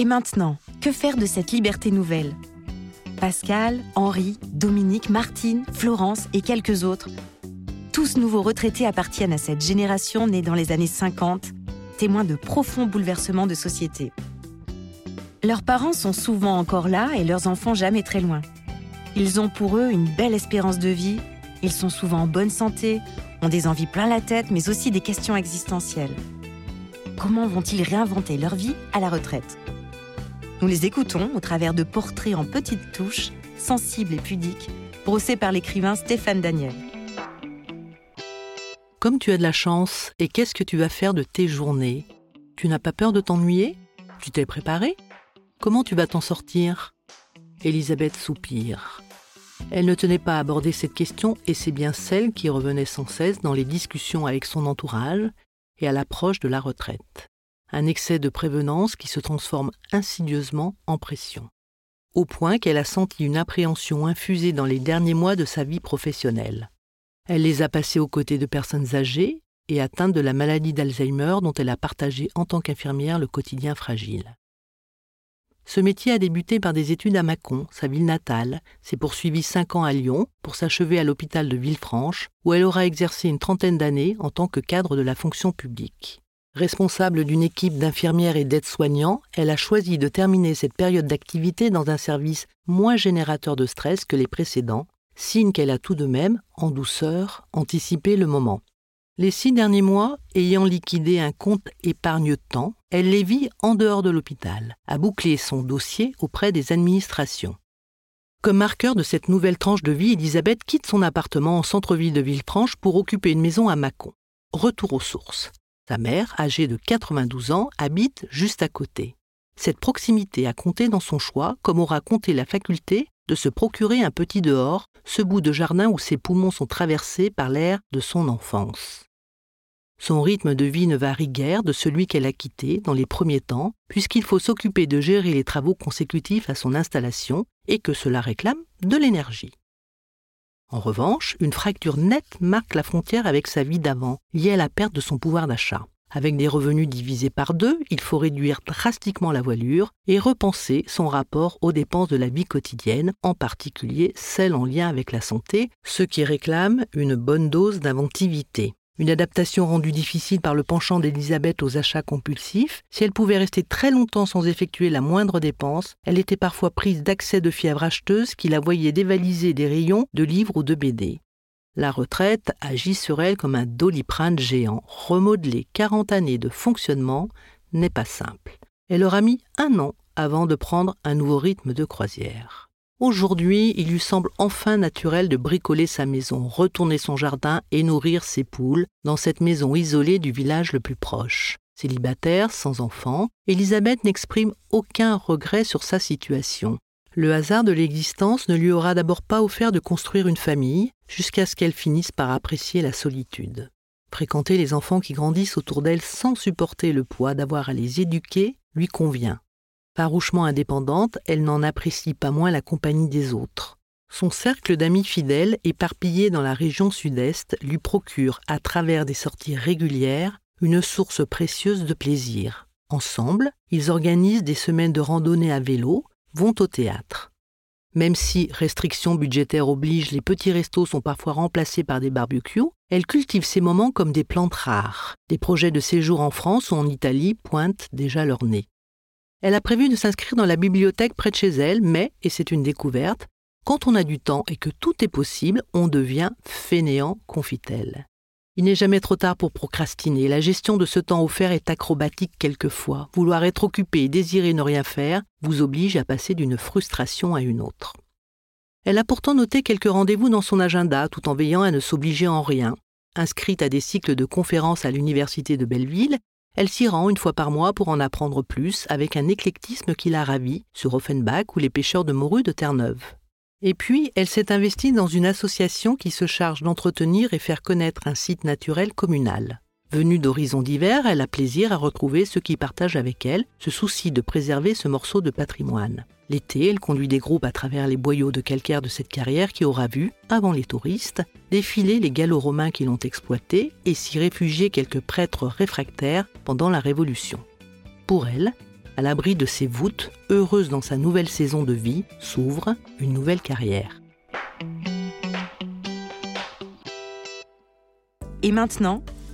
Et maintenant, que faire de cette liberté nouvelle? Pascal, Henri, Dominique, Martine, Florence et quelques autres. Tous nouveaux retraités appartiennent à cette génération née dans les années 50, témoins de profonds bouleversements de société. Leurs parents sont souvent encore là et leurs enfants jamais très loin. Ils ont pour eux une belle espérance de vie, ils sont souvent en bonne santé, ont des envies plein la tête, mais aussi des questions existentielles. Comment vont-ils réinventer leur vie à la retraite? Nous les écoutons au travers de portraits en petites touches, sensibles et pudiques, brossés par l'écrivain Stéphane Daniel. Comme tu as de la chance, et qu'est-ce que tu vas faire de tes journées? Tu n'as pas peur de t'ennuyer? Tu t'es préparé? Comment tu vas t'en sortir? Elisabeth soupire. Elle ne tenait pas à aborder cette question et c'est bien celle qui revenait sans cesse dans les discussions avec son entourage et à l'approche de la retraite. Un excès de prévenance qui se transforme insidieusement en pression. Au point qu'elle a senti une appréhension infusée dans les derniers mois de sa vie professionnelle. Elle les a passés aux côtés de personnes âgées et atteintes de la maladie d'Alzheimer dont elle a partagé en tant qu'infirmière le quotidien fragile. Ce métier a débuté par des études à Mâcon, sa ville natale, s'est poursuivi cinq ans à Lyon pour s'achever à l'hôpital de Villefranche, où elle aura exercé une trentaine d'années en tant que cadre de la fonction publique. Responsable d'une équipe d'infirmières et d'aides-soignants, elle a choisi de terminer cette période d'activité dans un service moins générateur de stress que les précédents, signe qu'elle a tout de même, en douceur, anticipé le moment. Les six derniers mois, ayant liquidé un compte épargne-temps, elle les vit en dehors de l'hôpital, à boucler son dossier auprès des administrations. Comme marqueur de cette nouvelle tranche de vie, Elisabeth quitte son appartement en centre-ville de Villefranche pour occuper une maison à Mâcon. Retour aux sources. Sa mère, âgée de 92 ans, habite juste à côté. Cette proximité a compté dans son choix, comme aura compté la faculté de se procurer un petit dehors, ce bout de jardin où ses poumons sont traversés par l'air de son enfance. Son rythme de vie ne varie guère de celui qu'elle a quitté dans les premiers temps, puisqu'il faut s'occuper de gérer les travaux consécutifs à son installation et que cela réclame de l'énergie. En revanche, une fracture nette marque la frontière avec sa vie d'avant, liée à la perte de son pouvoir d'achat. Avec des revenus divisés par deux, il faut réduire drastiquement la voilure et repenser son rapport aux dépenses de la vie quotidienne, en particulier celles en lien avec la santé, ce qui réclame une bonne dose d'inventivité. Une adaptation rendue difficile par le penchant d'Elisabeth aux achats compulsifs, si elle pouvait rester très longtemps sans effectuer la moindre dépense, elle était parfois prise d'accès de fièvre acheteuse qui la voyait dévaliser des rayons de livres ou de BD. La retraite agit sur elle comme un doliprane géant. Remodeler 40 années de fonctionnement n'est pas simple. Elle aura mis un an avant de prendre un nouveau rythme de croisière. Aujourd'hui, il lui semble enfin naturel de bricoler sa maison, retourner son jardin et nourrir ses poules dans cette maison isolée du village le plus proche. Célibataire, sans enfant, Elisabeth n'exprime aucun regret sur sa situation. Le hasard de l'existence ne lui aura d'abord pas offert de construire une famille, jusqu'à ce qu'elle finisse par apprécier la solitude. Fréquenter les enfants qui grandissent autour d'elle sans supporter le poids d'avoir à les éduquer lui convient. Farouchement indépendante, elle n'en apprécie pas moins la compagnie des autres. Son cercle d'amis fidèles, éparpillés dans la région sud-est, lui procure, à travers des sorties régulières, une source précieuse de plaisir. Ensemble, ils organisent des semaines de randonnée à vélo, vont au théâtre. Même si restrictions budgétaires obligent, les petits restos sont parfois remplacés par des barbecues, elle cultive ces moments comme des plantes rares. Des projets de séjour en France ou en Italie pointent déjà leur nez. Elle a prévu de s'inscrire dans la bibliothèque près de chez elle, mais, et c'est une découverte, quand on a du temps et que tout est possible, on devient fainéant, confie-t-elle. Il n'est jamais trop tard pour procrastiner. La gestion de ce temps offert est acrobatique quelquefois. Vouloir être occupé et désirer ne rien faire vous oblige à passer d'une frustration à une autre. Elle a pourtant noté quelques rendez-vous dans son agenda tout en veillant à ne s'obliger en rien. Inscrite à des cycles de conférences à l'Université de Belleville, elle s'y rend une fois par mois pour en apprendre plus avec un éclectisme qui la ravit sur Offenbach ou les pêcheurs de morue de Terre-Neuve. Et puis, elle s'est investie dans une association qui se charge d'entretenir et faire connaître un site naturel communal. Venue d'horizons divers, elle a plaisir à retrouver ceux qui partagent avec elle ce souci de préserver ce morceau de patrimoine. L'été, elle conduit des groupes à travers les boyaux de calcaire de cette carrière qui aura vu, avant les touristes, défiler les gallo-romains qui l'ont exploité et s'y réfugier quelques prêtres réfractaires pendant la Révolution. Pour elle, à l'abri de ses voûtes, heureuse dans sa nouvelle saison de vie, s'ouvre une nouvelle carrière. Et maintenant,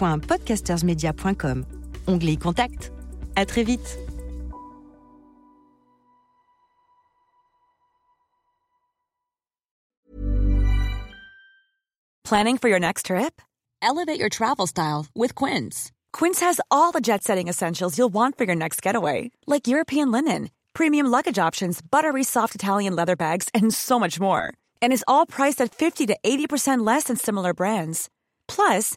www.podcastersmedia.com. Onglet Contact. À très vite. Planning for your next trip? Elevate your travel style with Quince. Quince has all the jet setting essentials you'll want for your next getaway, like European linen, premium luggage options, buttery soft Italian leather bags, and so much more. And is all priced at 50 to 80% less than similar brands. Plus,